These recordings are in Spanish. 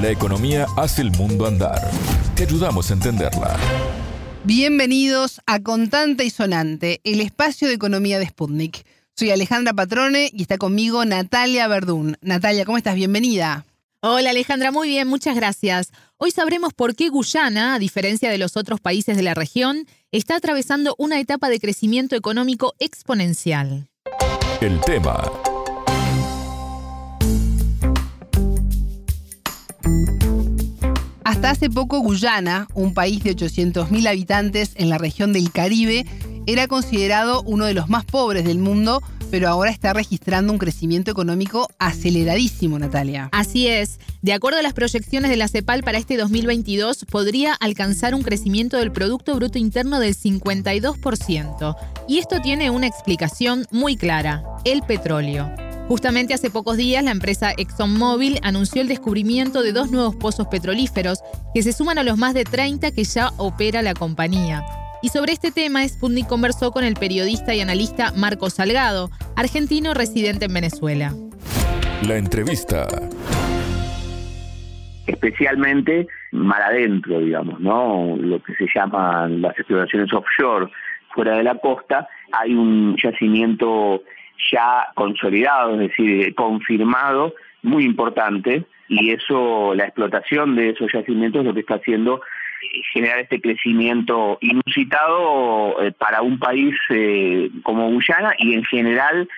La economía hace el mundo andar. Te ayudamos a entenderla. Bienvenidos a Contante y Sonante, el espacio de economía de Sputnik. Soy Alejandra Patrone y está conmigo Natalia Verdún. Natalia, ¿cómo estás? Bienvenida. Hola Alejandra, muy bien, muchas gracias. Hoy sabremos por qué Guyana, a diferencia de los otros países de la región, está atravesando una etapa de crecimiento económico exponencial. El tema Hasta hace poco Guyana, un país de 800.000 habitantes en la región del Caribe, era considerado uno de los más pobres del mundo, pero ahora está registrando un crecimiento económico aceleradísimo, Natalia. Así es. De acuerdo a las proyecciones de la CEPAL para este 2022, podría alcanzar un crecimiento del Producto Bruto Interno del 52%. Y esto tiene una explicación muy clara, el petróleo. Justamente hace pocos días la empresa ExxonMobil anunció el descubrimiento de dos nuevos pozos petrolíferos que se suman a los más de 30 que ya opera la compañía. Y sobre este tema, Sputnik conversó con el periodista y analista Marco Salgado, argentino residente en Venezuela. La entrevista. Especialmente mar adentro, digamos, ¿no? Lo que se llaman las exploraciones offshore, fuera de la costa, hay un yacimiento ya consolidado, es decir, confirmado, muy importante, y eso, la explotación de esos yacimientos lo que está haciendo generar este crecimiento inusitado eh, para un país eh, como Guyana y en general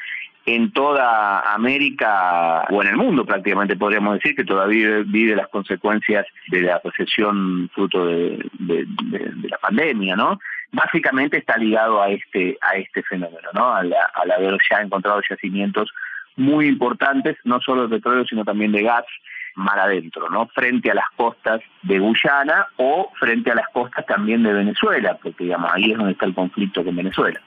en toda América o en el mundo prácticamente podríamos decir que todavía vive las consecuencias de la recesión fruto de, de la pandemia, ¿no? Básicamente está ligado a este a este fenómeno, ¿no? Al, haber ya encontrado yacimientos muy importantes, no solo de petróleo, sino también de gas mar adentro, ¿no? Frente a las costas de Guyana o frente a las costas también de Venezuela, porque digamos, ahí es donde está el conflicto con Venezuela.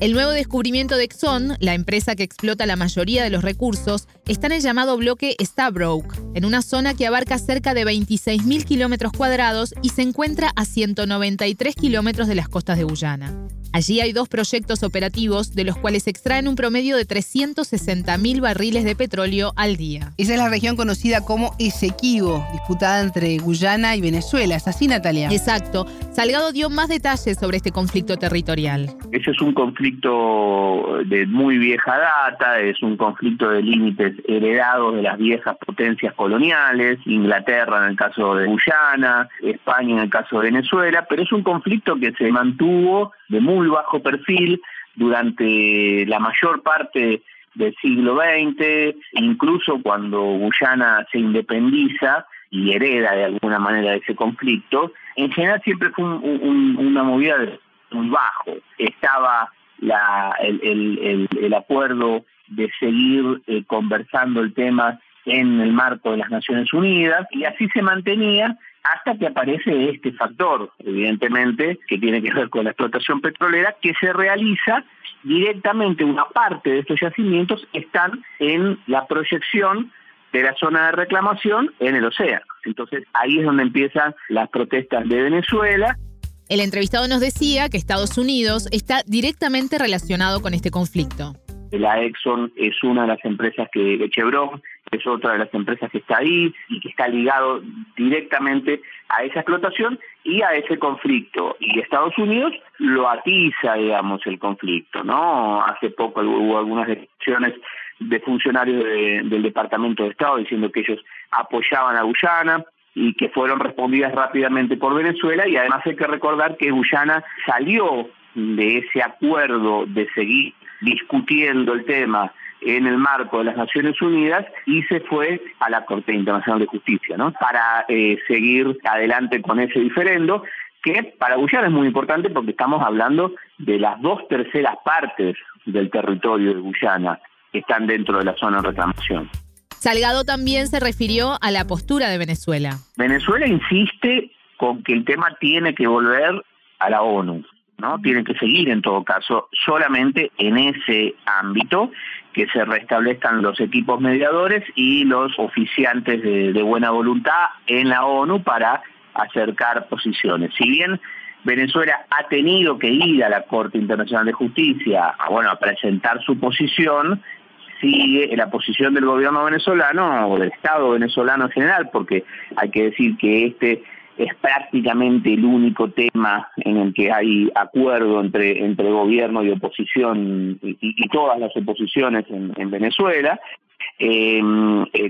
El nuevo descubrimiento de Exxon, la empresa que explota la mayoría de los recursos, está en el llamado bloque Stabroek, en una zona que abarca cerca de 26.000 kilómetros cuadrados y se encuentra a 193 kilómetros de las costas de Guyana. Allí hay dos proyectos operativos de los cuales se extraen un promedio de 360.000 barriles de petróleo al día. Esa es la región conocida como Esequibo, disputada entre Guyana y Venezuela. ¿Es así, Natalia? Exacto. Salgado dio más detalles sobre este conflicto territorial. Ese es un conflicto de muy vieja data, es un conflicto de límites heredados de las viejas potencias coloniales, Inglaterra en el caso de Guyana, España en el caso de Venezuela, pero es un conflicto que se mantuvo de muy bajo perfil durante la mayor parte del siglo XX, incluso cuando Guyana se independiza y hereda de alguna manera ese conflicto, en general siempre fue una movida muy bajo. Estaba la, el, acuerdo de seguir eh, conversando el tema en el marco de las Naciones Unidas y así se mantenía hasta que aparece este factor, evidentemente, que tiene que ver con la explotación petrolera, que se realiza directamente, una parte de estos yacimientos están en la proyección de la zona de reclamación en el océano. Entonces ahí es donde empiezan las protestas de Venezuela. El entrevistado nos decía que Estados Unidos está directamente relacionado con este conflicto. La Exxon es una de las empresas que, Chevron es otra de las empresas que está ahí y que está ligado directamente a esa explotación y a ese conflicto. Y Estados Unidos lo atiza, digamos, el conflicto, ¿no? Hace poco hubo algunas decisiones de funcionarios del Departamento de Estado diciendo que ellos apoyaban a Guyana y que fueron respondidas rápidamente por Venezuela y además hay que recordar que Guyana salió de ese acuerdo de seguir discutiendo el tema en el marco de las Naciones Unidas y se fue a la Corte Internacional de Justicia, ¿no? Para eh, seguir adelante con ese diferendo que para Guyana es muy importante porque estamos hablando de las dos terceras partes del territorio de Guyana que están dentro de la zona de reclamación. Salgado también se refirió a la postura de Venezuela. Venezuela insiste con que el tema tiene que volver a la ONU. ¿no? Tienen que seguir en todo caso solamente en ese ámbito que se restablezcan los equipos mediadores y los oficiantes de, buena voluntad en la ONU para acercar posiciones. Si bien Venezuela ha tenido que ir a la Corte Internacional de Justicia a, bueno, a presentar su posición, sigue la posición del gobierno venezolano o del Estado venezolano en general, porque hay que decir que este es prácticamente el único tema en el que hay acuerdo entre, entre gobierno y oposición y, todas las oposiciones en, Venezuela. Eh,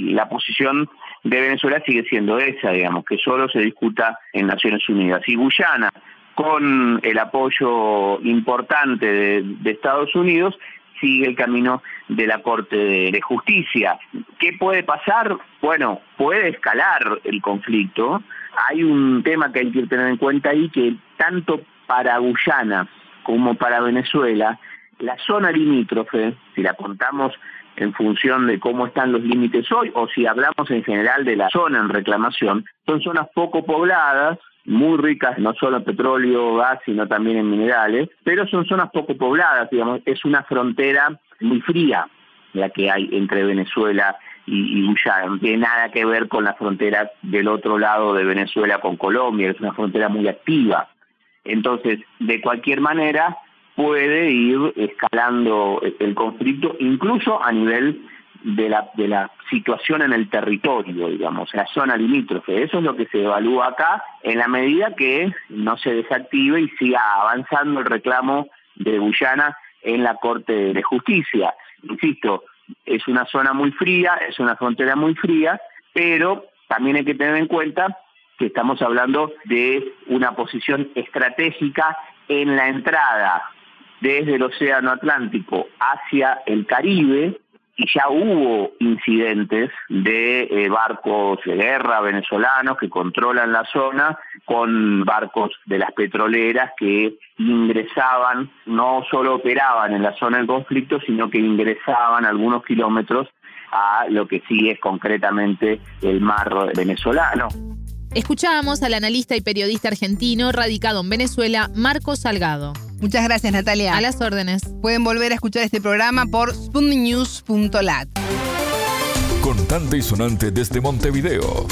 la posición de Venezuela sigue siendo esa, digamos, que solo se discuta en Naciones Unidas. Y Guyana, con el apoyo importante de Estados Unidos, sigue el camino de la Corte de, Justicia. ¿Qué puede pasar? Bueno, puede escalar el conflicto. Hay un tema que hay que tener en cuenta ahí que tanto para Guyana como para Venezuela, la zona limítrofe, si la contamos en función de cómo están los límites hoy, o si hablamos en general de la zona en reclamación, son zonas poco pobladas, muy ricas no solo en petróleo, gas, sino también en minerales, pero son zonas poco pobladas, digamos, es una frontera muy fría la que hay entre Venezuela y, Guyana, no tiene nada que ver con la frontera del otro lado de Venezuela con Colombia, es una frontera muy activa. Entonces, de cualquier manera, puede ir escalando el conflicto, incluso a nivel de la, de la situación en el territorio, digamos, la zona limítrofe. Eso es lo que se evalúa acá en la medida que no se desactive y siga avanzando el reclamo de Guyana en la Corte de Justicia. Insisto, es una zona muy fría, es una frontera muy fría, pero también hay que tener en cuenta que estamos hablando de una posición estratégica en la entrada desde el Océano Atlántico hacia el Caribe, y ya hubo incidentes de eh, barcos de guerra venezolanos que controlan la zona con barcos de las petroleras que ingresaban, no solo operaban en la zona del conflicto, sino que ingresaban algunos kilómetros a lo que sí es concretamente el mar venezolano. Escuchábamos al analista y periodista argentino radicado en Venezuela, Marco Salgado. Muchas gracias, Natalia. A las órdenes. Pueden volver a escuchar este programa por spundinews.lat. Contante y sonante desde Montevideo.